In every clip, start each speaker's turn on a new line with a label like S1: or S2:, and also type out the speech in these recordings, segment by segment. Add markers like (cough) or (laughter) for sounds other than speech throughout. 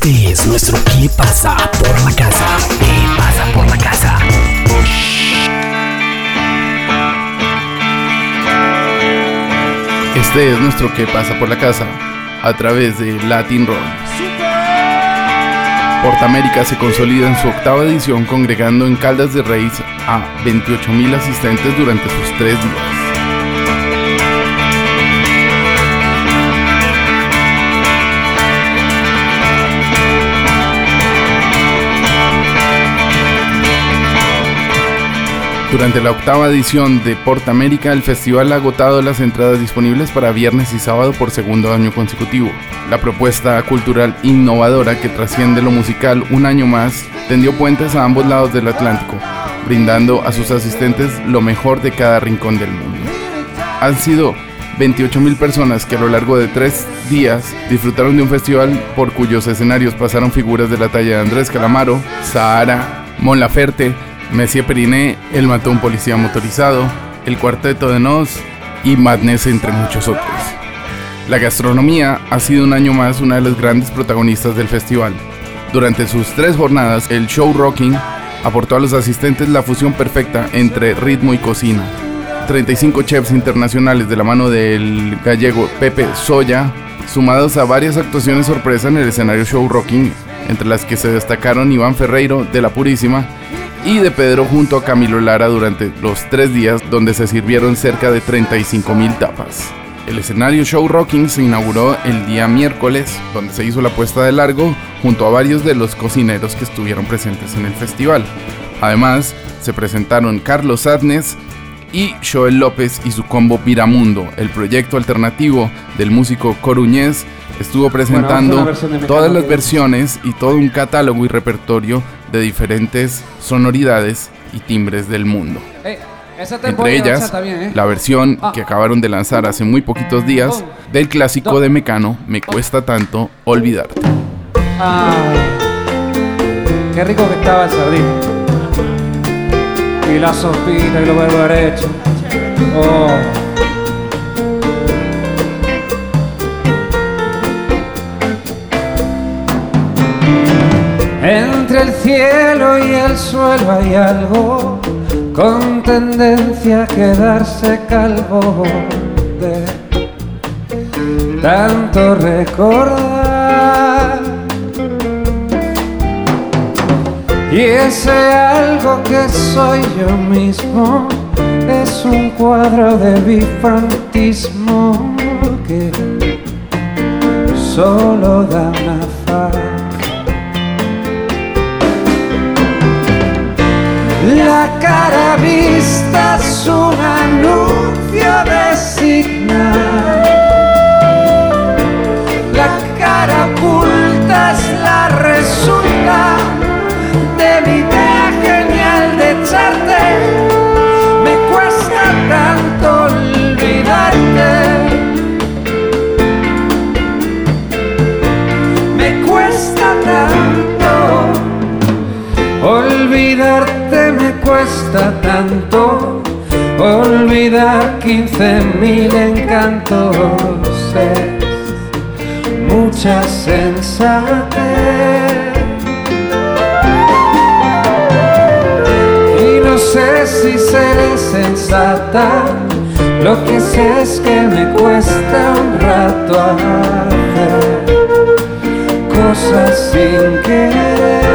S1: Este es nuestro ¿Qué pasa por la casa? ¿Qué pasa por la casa?
S2: Este es nuestro ¿Qué pasa por la casa? A través de Latin Roll. Portamérica se consolida en su octava edición congregando en Caldas de Reis a 28.000 asistentes durante sus tres días. Durante la octava edición de Porta América, el festival ha agotado las entradas disponibles para viernes y sábado por segundo año consecutivo. La propuesta cultural innovadora que trasciende lo musical un año más tendió puentes a ambos lados del Atlántico, brindando a sus asistentes lo mejor de cada rincón del mundo. Han sido 28.000 personas que a lo largo de tres días disfrutaron de un festival por cuyos escenarios pasaron figuras de la talla de Andrés Calamaro, Sahara, Mon Laferte, Messi Periné, El mató un policía motorizado, El cuarteto de Nos y Madness entre muchos otros. La gastronomía ha sido un año más una de las grandes protagonistas del festival. Durante sus tres jornadas, el show Rocking aportó a los asistentes la fusión perfecta entre ritmo y cocina. 35 chefs internacionales de la mano del gallego Pepe Soya, sumados a varias actuaciones sorpresa en el escenario show Rocking, entre las que se destacaron Iván Ferreiro de La Purísima y de Pedro junto a Camilo Lara durante los tres días donde se sirvieron cerca de 35 mil tapas. El escenario Show Rocking se inauguró el día miércoles, donde se hizo la puesta de largo junto a varios de los cocineros que estuvieron presentes en el festival. Además, se presentaron Carlos Adnes y Joel López y su combo Piramundo, el proyecto alternativo del músico coruñés, estuvo presentando todas las versiones y todo un catálogo y repertorio de diferentes sonoridades y timbres del mundo. Entre ellas,
S3: ¿eh?
S2: la versión que acabaron de lanzar hace muy poquitos días del clásico de Mecano, Me cuesta tanto olvidarte.
S3: Ay, qué rico que estaba el sardín. Y la sopita y lo vuelvo derecho. Oh. Entre el cielo y el suelo hay algo con tendencia a quedarse calvo de tanto recordar. Y ese algo que soy yo mismo es un cuadro de bifrontismo que solo da una olvidarte. Me cuesta tanto olvidar quince mil encantos. Es mucha sensatez. Y no sé si seré sensata, lo que sé es que me cuesta un rato hacer cosas sin querer.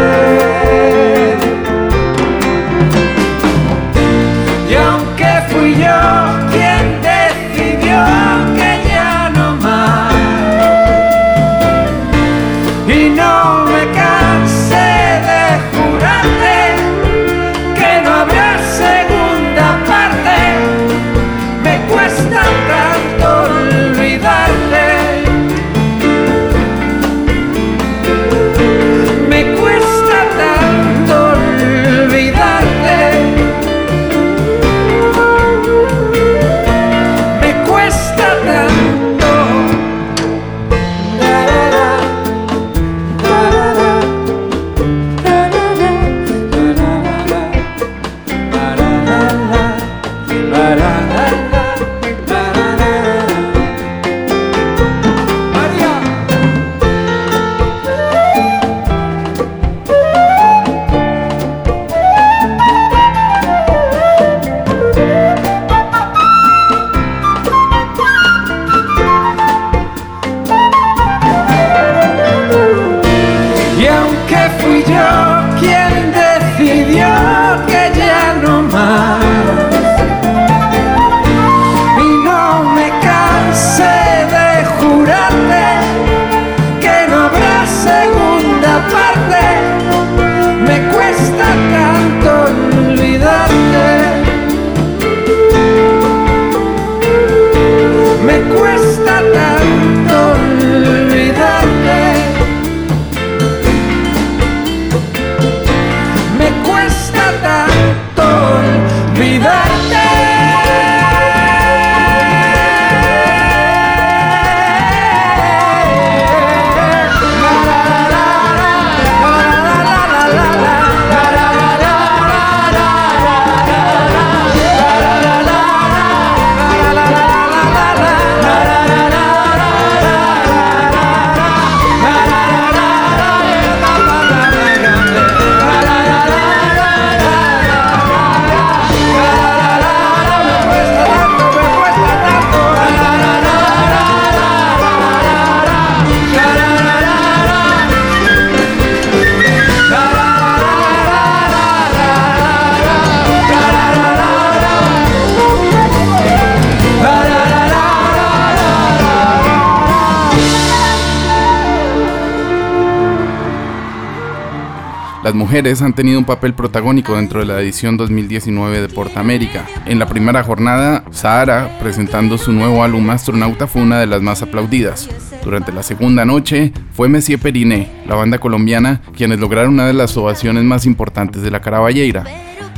S2: Las mujeres han tenido un papel protagónico dentro de la edición 2019 de Porta América. En la primera jornada, Sahara, presentando su nuevo álbum Astronauta, fue una de las más aplaudidas. Durante la segunda noche, fue Messier Periné, la banda colombiana, quienes lograron una de las ovaciones más importantes de la Caraballeira.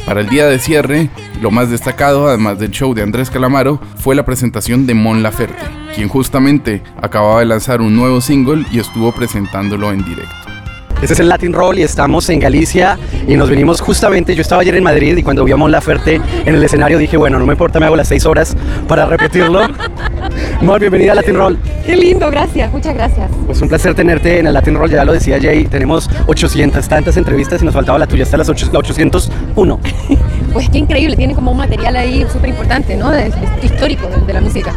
S2: Para el día de cierre, lo más destacado, además del show de Andrés Calamaro, fue la presentación de Mon Laferte, quien justamente acababa de lanzar un nuevo single y estuvo presentándolo en directo.
S4: Este es el Latin Roll y estamos en Galicia y nos vinimos justamente, yo estaba ayer en Madrid y cuando vi a Mon Laferte en el escenario dije, bueno, no me importa, me hago las seis horas para repetirlo. (laughs) Mon, bienvenida a Latin Roll.
S5: Qué lindo, gracias, muchas gracias.
S4: Pues un placer tenerte en el Latin Roll, ya lo decía Jay, tenemos 800 tantas entrevistas y nos faltaba la tuya, hasta las 8, la 801. (laughs)
S5: Pues qué increíble, tiene como un material ahí súper importante, ¿no? De- de- histórico de, de la música.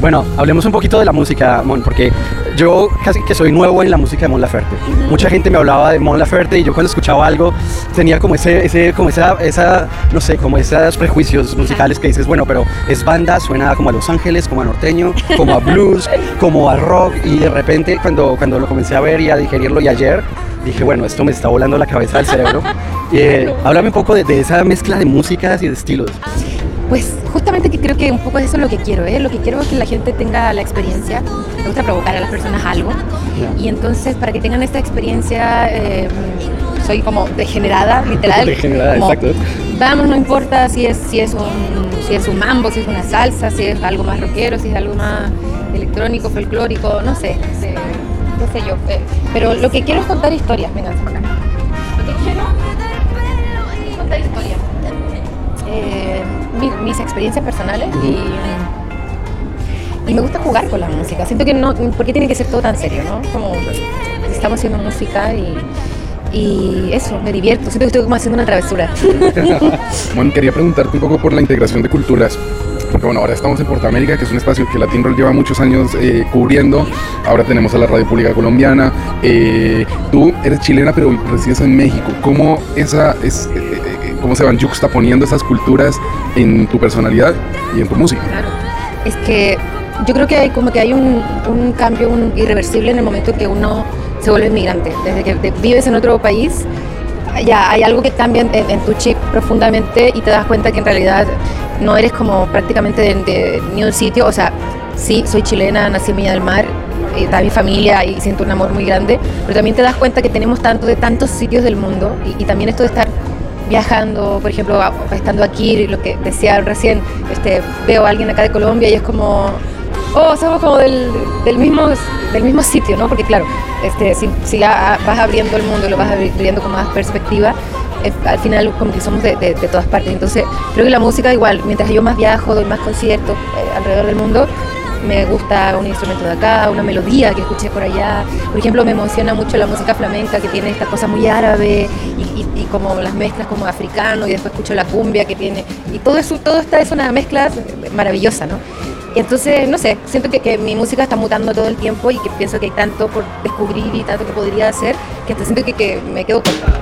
S4: Bueno, hablemos un poquito de la música, Mon, porque yo casi que soy nuevo en la música de Mon Laferte. Mucha gente me hablaba de Mon Laferte y yo cuando escuchaba algo tenía como ese, ese como esa, esa, no sé, como esos prejuicios musicales que dices, bueno, pero es banda, suena como a Los Ángeles, como a norteño, como a blues, (laughs) como a rock y de repente cuando, cuando lo comencé a ver y a digerirlo y ayer dije, bueno, esto me está volando la cabeza del cerebro. (laughs) Eh, háblame un poco de, de esa mezcla de músicas y de estilos.
S5: Pues justamente que creo que un poco eso es lo que quiero, ¿eh? Lo que quiero es que la gente tenga la experiencia. Me gusta provocar a las personas algo. Y entonces, para que tengan esta experiencia, eh, soy como degenerada, literal.
S4: Degenerada,
S5: como,
S4: exacto.
S5: Vamos, no importa si es, si, es un, si es un mambo, si es una salsa, si es algo más rockero, si es algo más electrónico, folclórico, no sé. eh, qué sé yo. eh, pero lo que quiero es contar historias. Vengan, por acá. Lo que quiero es contar historias eh, experiencias personales y, y me gusta jugar con la música. Siento que no, porque tiene que ser todo tan serio, ¿no? Como estamos haciendo música y, y eso, me divierto. Siento que estoy como haciendo una travesura. (laughs)
S2: Bueno, quería preguntarte un poco por la integración de culturas. Porque bueno, ahora estamos en Portamérica, que es un espacio que Latin Roll lleva muchos años eh, cubriendo. Ahora tenemos a la Radio Pública Colombiana. Eh, tú eres chilena, pero resides en México. ¿Cómo, esa, es, eh, eh, ¿Cómo se van juxtaponiendo esas culturas en tu personalidad y en tu música?
S5: Claro. Es que yo creo que hay como que hay un, un cambio un irreversible en el momento que uno se vuelve inmigrante. Desde que te- vives en otro país, ya hay algo que cambia en, en tu chip profundamente y te das cuenta que en realidad no eres como prácticamente de, de ni un sitio. O sea, sí, soy chilena, nací en Villa del Mar, eh, está mi familia y siento un amor muy grande, pero también te das cuenta que tenemos tanto de tantos sitios del mundo y, y también esto de estar viajando, por ejemplo, estando aquí, lo que decía recién, este, veo a alguien acá de Colombia y es como, oh, somos como del, mismo, del mismo sitio, ¿no? Porque claro, este, si, si vas abriendo el mundo, lo vas abriendo con más perspectiva, eh, al final como que somos de todas partes. Entonces, creo que la música igual, mientras yo más viajo, doy más conciertos eh, alrededor del mundo, me gusta un instrumento de acá, una melodía que escuché por allá. Por ejemplo, me emociona mucho la música flamenca que tiene esta cosa muy árabe y, como las mezclas como africano y después escucho la cumbia que tiene y todo eso, todo esta es una mezcla maravillosa, ¿no? Y entonces, no sé, siento que, que, mi música está mutando todo el tiempo y que pienso que hay tanto por descubrir y tanto que podría hacer que hasta siento que, que me quedo corta.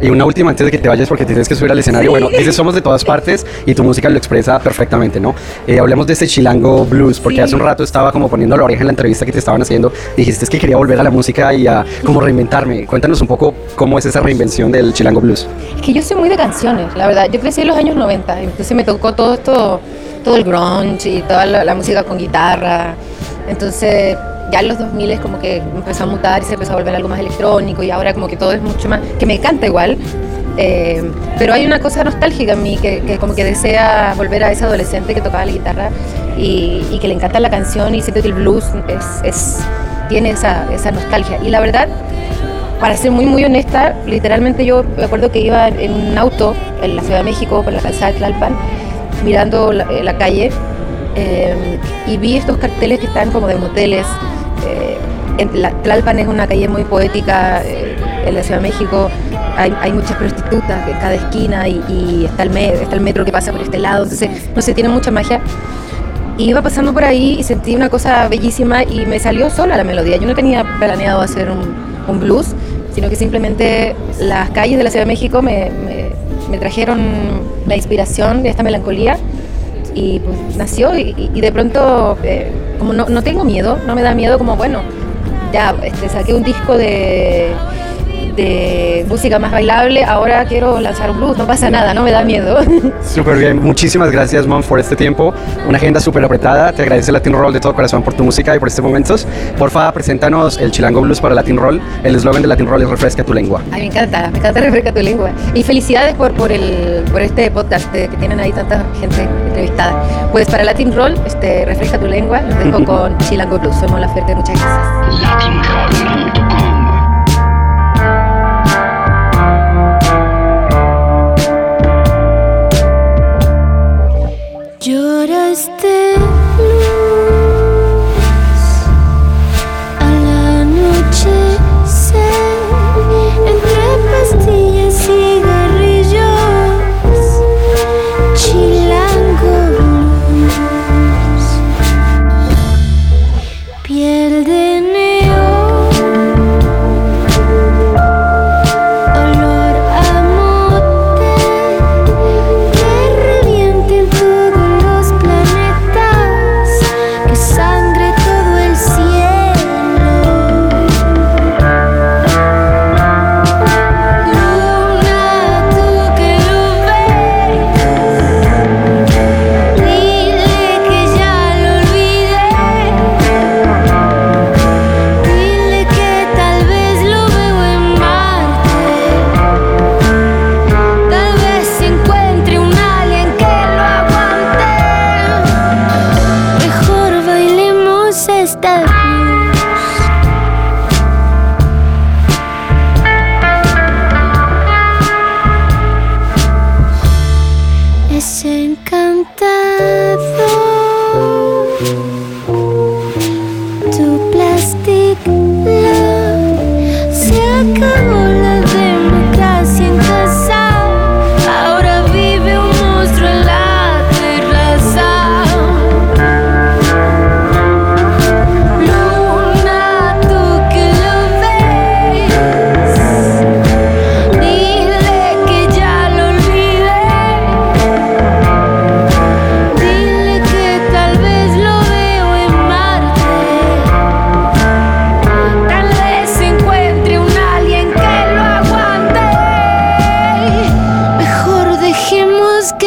S4: Y una última antes de que te vayas porque tienes que subir al escenario. Bueno, dices somos de todas partes y tu música lo expresa perfectamente, ¿no? Eh, hablemos de este chilango blues porque hace un rato estaba como poniendo la oreja en la entrevista que te estaban haciendo. Dijiste que quería volver a la música y a como reinventarme. Cuéntanos un poco cómo es esa reinvención del chilango blues.
S5: Es que yo soy muy de canciones, la verdad. Yo crecí en los años 90, entonces me tocó todo esto, todo el grunge y toda la música con guitarra. Entonces ya en los 2000 es como que empezó a mutar y se empezó a volver algo más electrónico y ahora como que todo es mucho más, que me encanta igual, eh, pero hay una cosa nostálgica en mí que, como que desea volver a ese adolescente que tocaba la guitarra y, que le encanta la canción y siento que el blues es, tiene esa, esa nostalgia. Y la verdad, para ser muy muy honesta, literalmente yo me acuerdo que iba en un auto en la Ciudad de México por la calzada de Tlalpan, mirando la, eh, calle eh, y vi estos carteles que están como de moteles en la, Tlalpan es una calle muy poética eh, en la Ciudad de México. Hay, muchas prostitutas en cada esquina y, está, el está el metro que pasa por este lado. Entonces, no sé, tiene mucha magia. Y iba pasando por ahí y sentí una cosa bellísima y me salió sola la melodía. Yo no tenía planeado hacer un, blues, sino que simplemente las calles de la Ciudad de México me, trajeron la inspiración de esta melancolía y pues nació y, de pronto, eh, como no, no tengo miedo, no me da miedo como, bueno, ya este, saqué un disco de, de música más bailable, ahora quiero lanzar un blues, no pasa nada, no me da miedo. (laughs)
S4: Súper bien, muchísimas gracias Mom por este tiempo, una agenda súper apretada, te agradece Latin Roll de todo corazón por tu música y por estos momentos. Porfa, preséntanos el Chilango Blues para Latin Roll, el eslogan de Latin Roll es refresca tu lengua.
S5: Ay, me encanta, me encanta refresca tu lengua. Y felicidades por, por, el, por este podcast que tienen ahí tanta gente entrevistada. Pues para Latin Roll, este, refresca tu lengua, nos dejo (laughs) con Chilango Blues, somos la Ferte, muchas gracias.
S6: Lloraste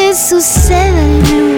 S6: Isso será.